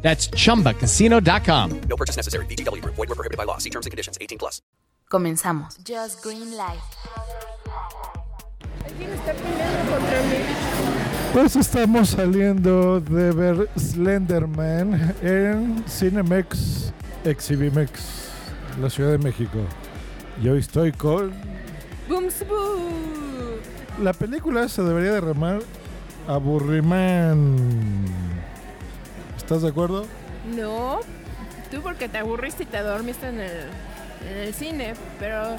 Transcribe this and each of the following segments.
That's chumbacasino.com. No purchase necessary. VGW Group. Void were prohibited by law. See terms and conditions. 18 plus. Comenzamos. Just Green Light. ¿Quién está peleando contra mí? Pues estamos saliendo de ver Slenderman en Cinemex, Exhibimex, la Ciudad de México. Y hoy estoy con... Booms boo. La película se debería de llamar Aburriman. ¿Estás de acuerdo? No, tú porque te aburriste y te dormiste en el, en el cine, pero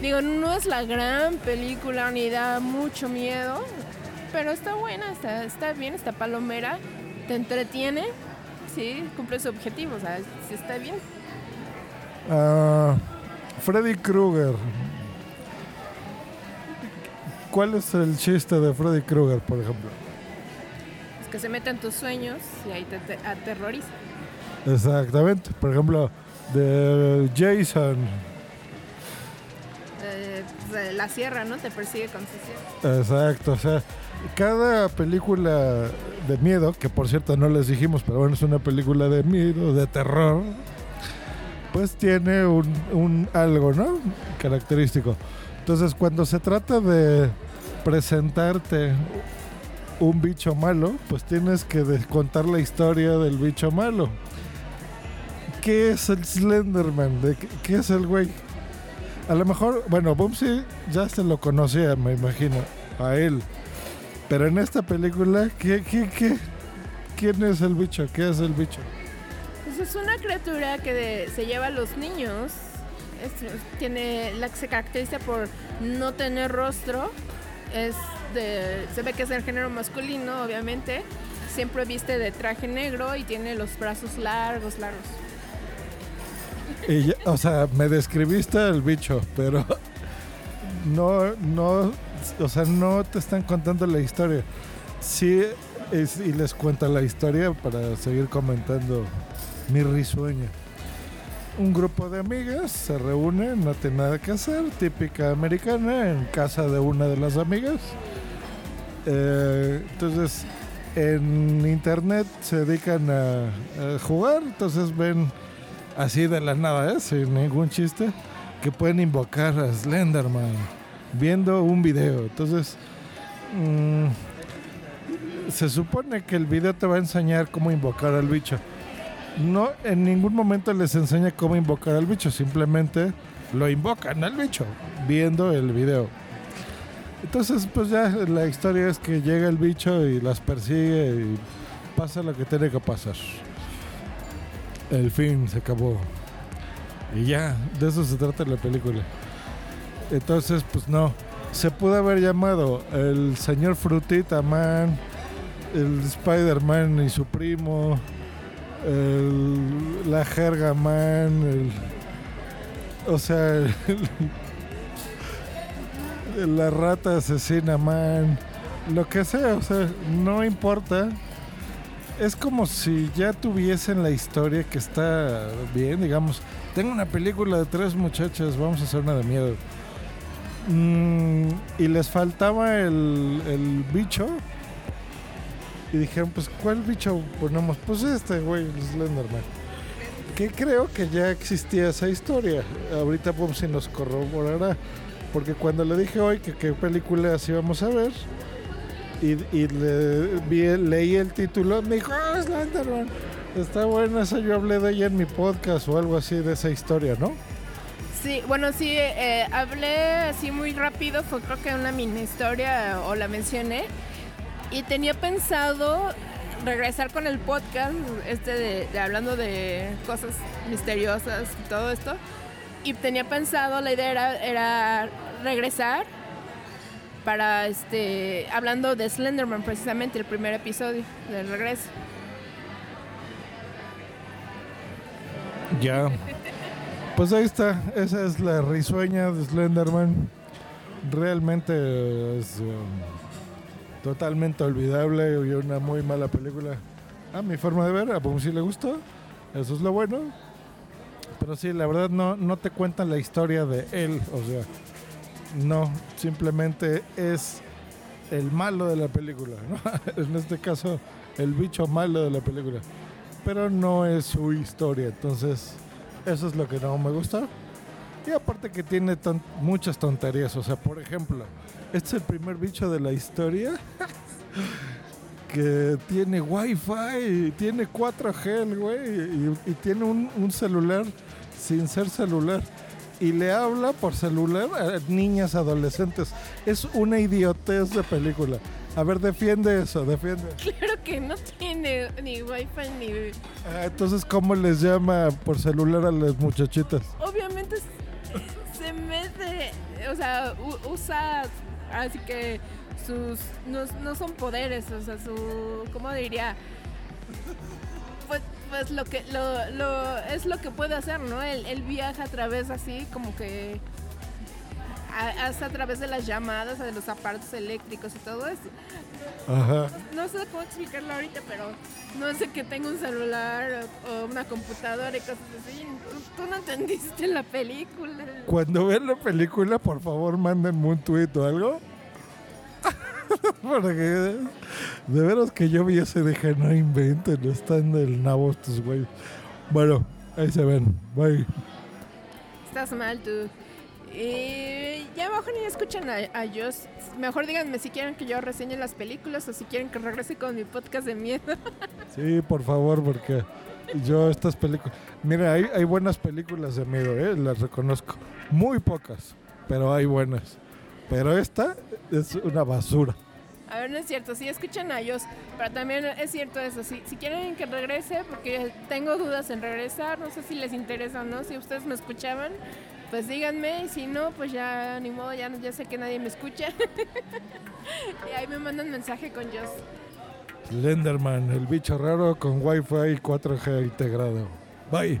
digo, no es la gran película ni da mucho miedo, pero está buena, está, está bien, está palomera, te entretiene, sí, cumple su objetivo, o sea, sí está bien. Ah, Freddy Krueger. ¿Cuál es el chiste de Freddy Krueger, por ejemplo? Que se mete en tus sueños y ahí te, te aterroriza. Exactamente. Por ejemplo, de Jason. Eh, la sierra, ¿no? Te persigue con su sierra. Exacto, o sea, cada película de miedo, que por cierto no les dijimos, pero bueno, es una película de miedo, de terror, pues tiene un, un algo, ¿no? Característico. Entonces, cuando se trata de presentarte un bicho malo, pues tienes que contar la historia del bicho malo. ¿Qué es el Slenderman? ¿De qué, es el güey? A lo mejor, bueno, Bumsy ya se lo conocía, me imagino, a él. Pero en esta película, ¿qué? ¿Quién es el bicho? ¿Qué es el bicho? Pues es una criatura que se lleva a los niños. Es- tiene la que se caracteriza por no tener rostro. Es se ve que es del género masculino, obviamente. Siempre viste de traje negro y tiene los brazos largos, largos. Y o sea, me describiste el bicho, pero no, no, o sea, no te están contando la historia. Sí, es- les cuenta la historia para seguir comentando mi risueño. Un grupo de amigas se reúne, no tiene nada que hacer, típica americana, en casa de una de las amigas. Eh, entonces, en internet se dedican a, jugar, entonces ven así de la nada, ¿eh? sin ningún chiste, que pueden invocar a Slenderman viendo un video. Entonces, mm, se supone que el video te va a enseñar cómo invocar al bicho. No, en ningún momento les enseña cómo invocar al bicho, simplemente lo invocan al bicho viendo el video. Entonces, pues ya la historia es que llega el bicho y las persigue y pasa lo que tiene que pasar. El fin se acabó. Y ya, de eso se trata la película. Entonces, pues no. Se pudo haber llamado el señor Frutita Man, el Spider-Man y su primo, el- la Jerga Man, el- o sea, el- la rata asesina Man, lo que sea, o sea, no importa. Es como si ya tuviesen la historia que está bien, digamos. Tengo una película de tres muchachas, vamos a hacer una de miedo. Mm, y les faltaba el, el bicho. Y dijeron, pues, ¿cuál bicho ponemos? Pues este, güey, el Slenderman. Que creo que ya existía esa historia. Ahorita Bumsy nos corroborará. Porque cuando le dije hoy que qué películas íbamos a ver, y, le, vi- leí el título, me dijo, ah, Slenderman. Está buena esa, yo hablé de ella en mi podcast o algo así de esa historia, ¿no? Sí, bueno, sí, eh, hablé así muy rápido, fue creo que una mini historia o la mencioné. Y tenía pensado regresar con el podcast, este de hablando de cosas misteriosas y todo esto. Y tenía pensado, la idea era, regresar para este hablando de Slenderman precisamente el primer episodio del regreso. Ya. Pues ahí está, esa es la risueña de Slenderman. Realmente es um, totalmente olvidable y una muy mala película. A mi forma de ver, a Pum sí le gustó, eso es lo bueno. Pero sí, la verdad no, no te cuentan la historia de él, o sea, no, simplemente es el malo de la película, en este caso, el bicho malo de la película. Pero no es su historia, entonces eso es lo que no me gusta. Y aparte que tiene ton- muchas tonterías, o sea, por ejemplo, este es el primer bicho de la historia que tiene wifi, tiene 4G, el güey, y, y tiene un, un celular sin ser celular. Y le habla por celular a niñas adolescentes. Es una idiotez de película. A ver, defiende eso, defiende. Claro que no tiene ni wifi ni... Ah, entonces, ¿cómo les llama por celular a las muchachitas? Obviamente se mete, o sea, usa, así que sus, no, no son poderes, o sea, su, ¿cómo diría? Pues, lo que, lo, lo, es lo que puede hacer, ¿no? Él, él viaja a través así, como que a- hasta a través de las llamadas, de los aparatos eléctricos y todo eso. Ajá. No sé cómo explicarlo ahorita, pero no sé que tenga un celular o, o una computadora y cosas así. Tú, tú no entendiste la película. Cuando vean la película, por favor, mándenme un tweet o algo. Porque de veras que yo vi ese dije, no inventen, están del nabo estos güeyes. Bueno, ahí se ven. Bye. Estás mal tú. Y ya mejor ni escuchan a, a Joss. Mejor díganme si quieren que yo reseñe las películas o si quieren que regrese con mi podcast de miedo. Sí, por favor, porque yo estas películas... Mira, hay, hay buenas películas de miedo, ¿eh? las reconozco. Muy pocas, pero hay buenas. Pero esta es una basura. A ver, no es cierto, sí escuchan a ellos, pero también es cierto eso, si, si quieren que regrese, porque tengo dudas en regresar, no sé si les interesa o no, si ustedes me escuchaban, pues díganme, y si no, pues ya ni modo, ya, ya sé que nadie me escucha. y ahí me mandan mensaje con Joss. Slenderman, el bicho raro con Wi-Fi 4G integrado. Bye.